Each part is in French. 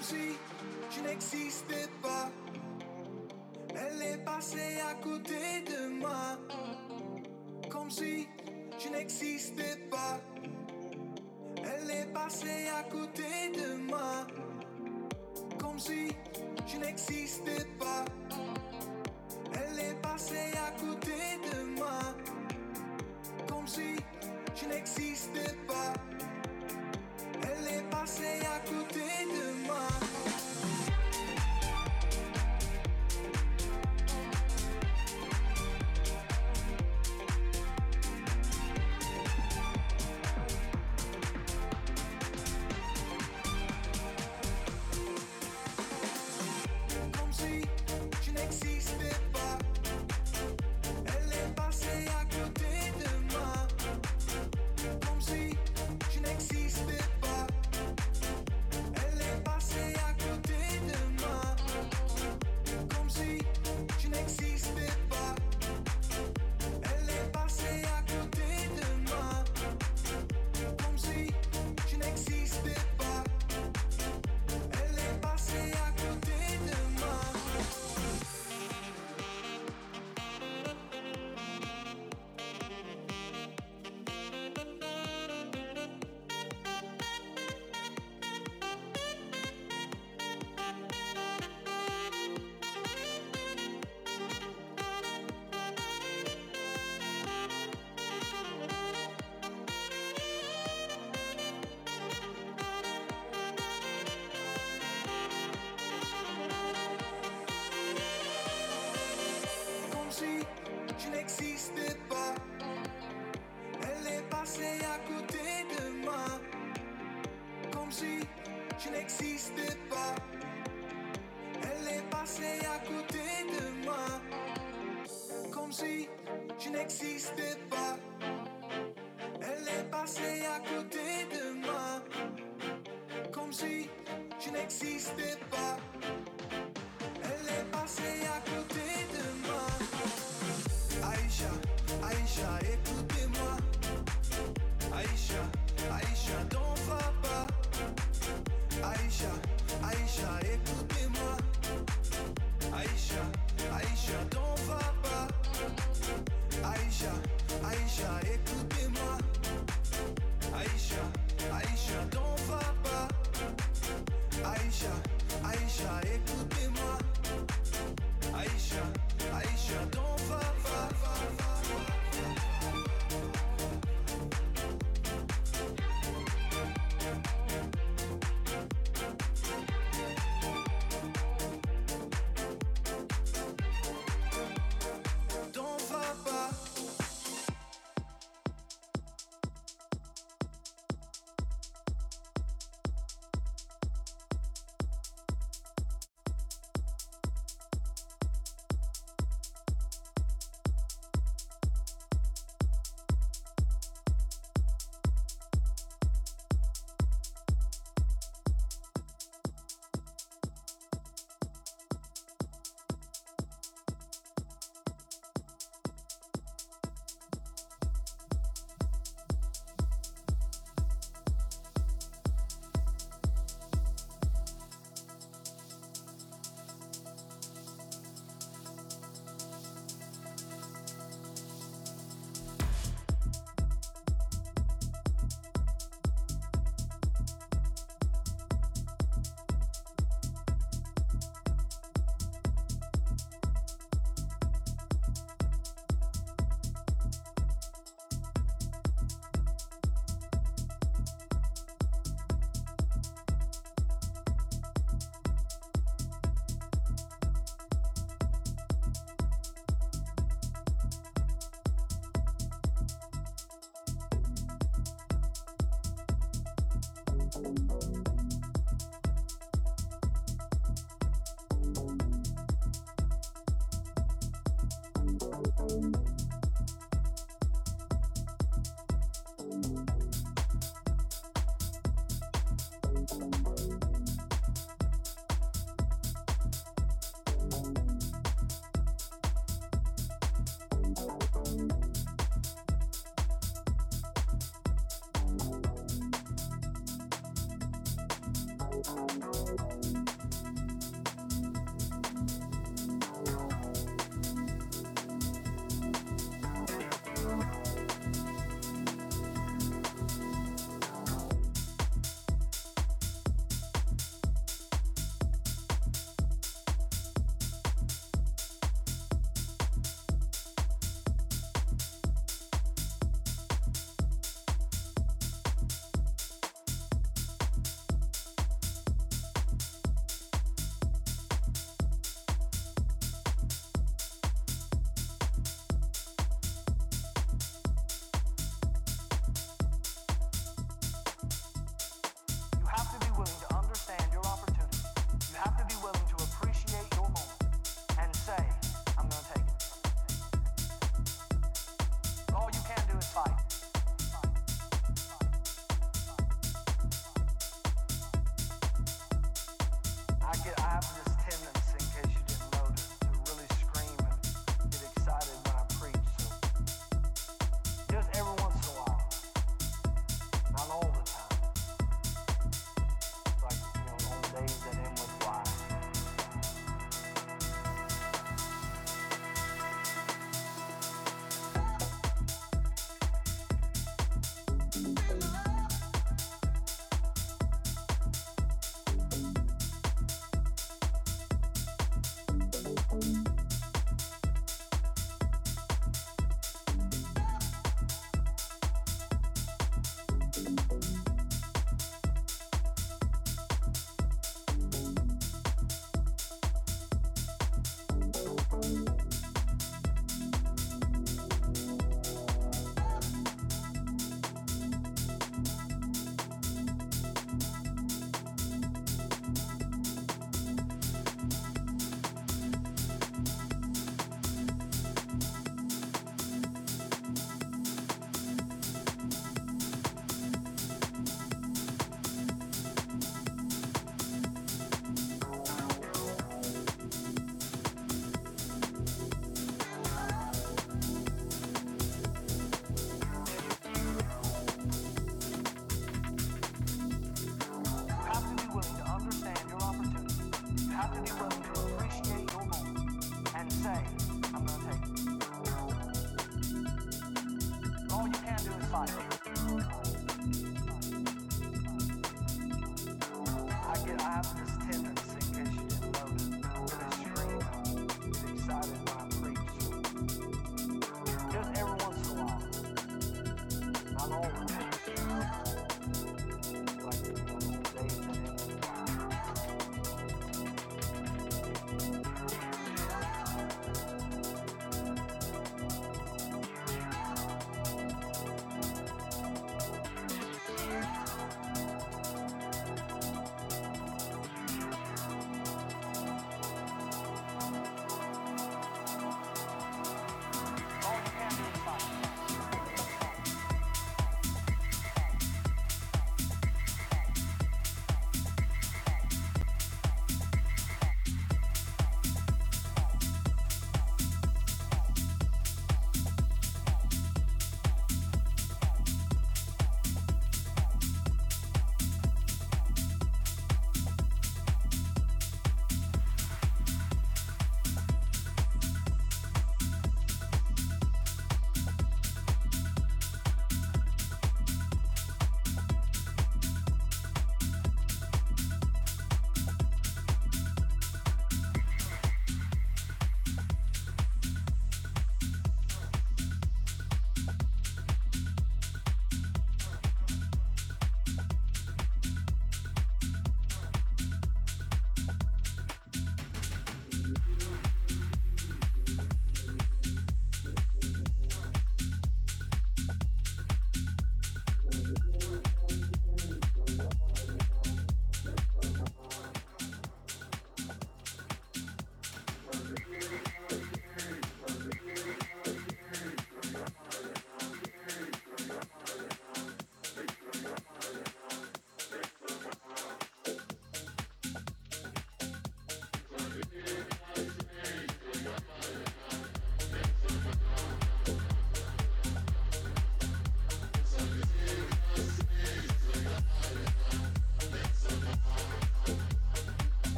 comme si tu n'existais pas. Elle est passée à côté de moi, comme si tu n'existais pas. Elle est passée à côté de moi, comme si tu n'existais pas. Elle est passée à pas. Elle est passée à côté de moi, comme si je n'existais pas. Elle est passée à côté de moi, comme si je n'existais pas.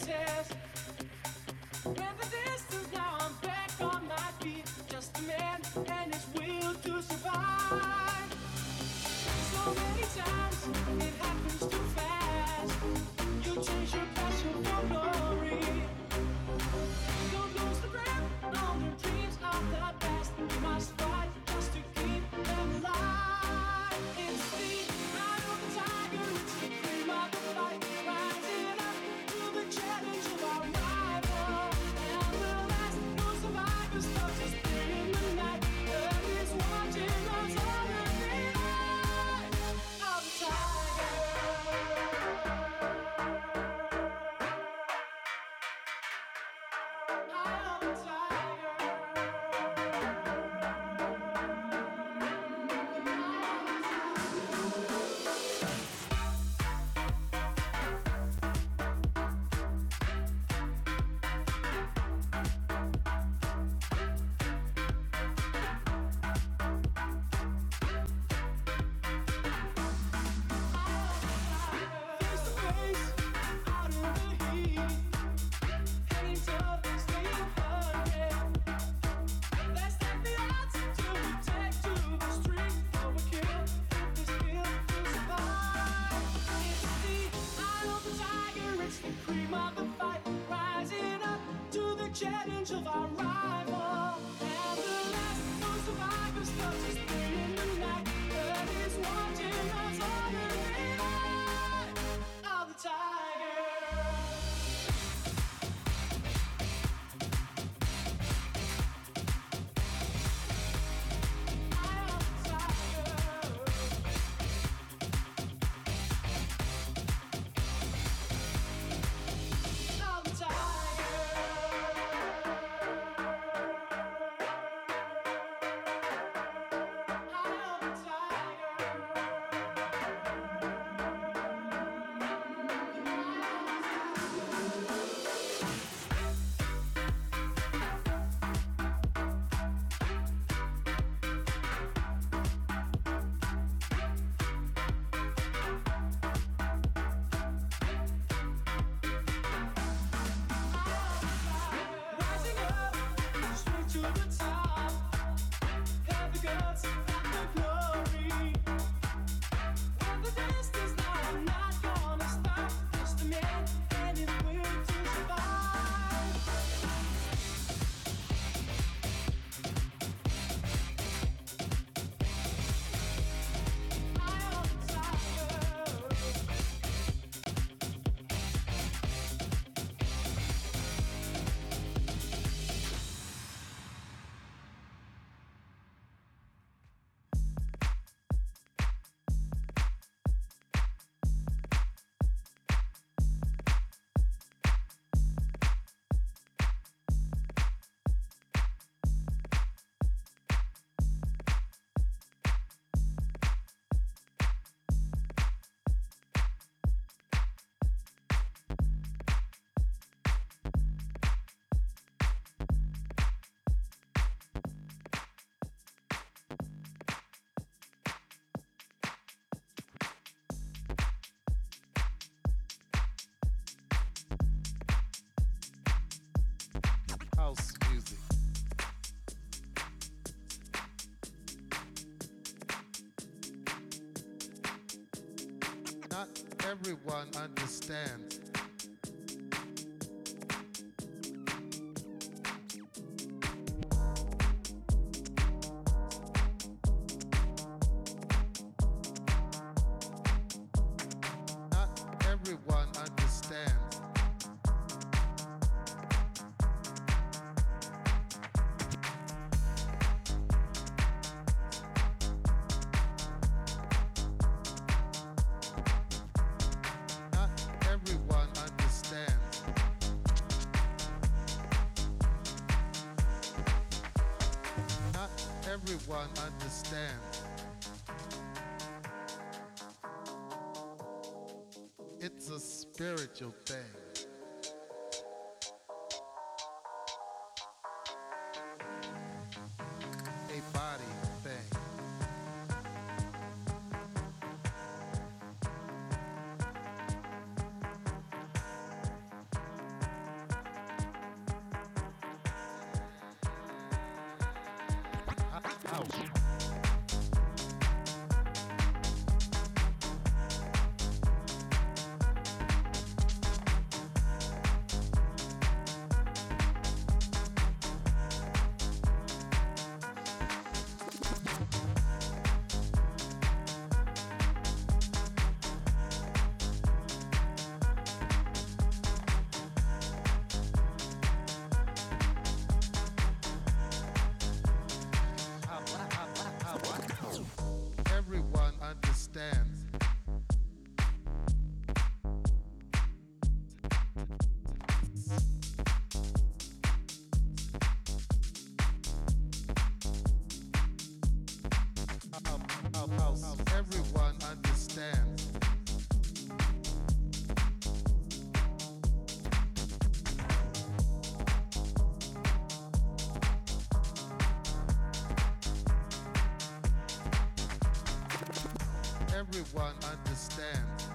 tell angel voice. house music. Not everyone understands understand. everyone understands.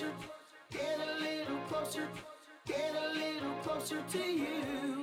closer, get a little closer, get a little closer to you.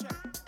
check.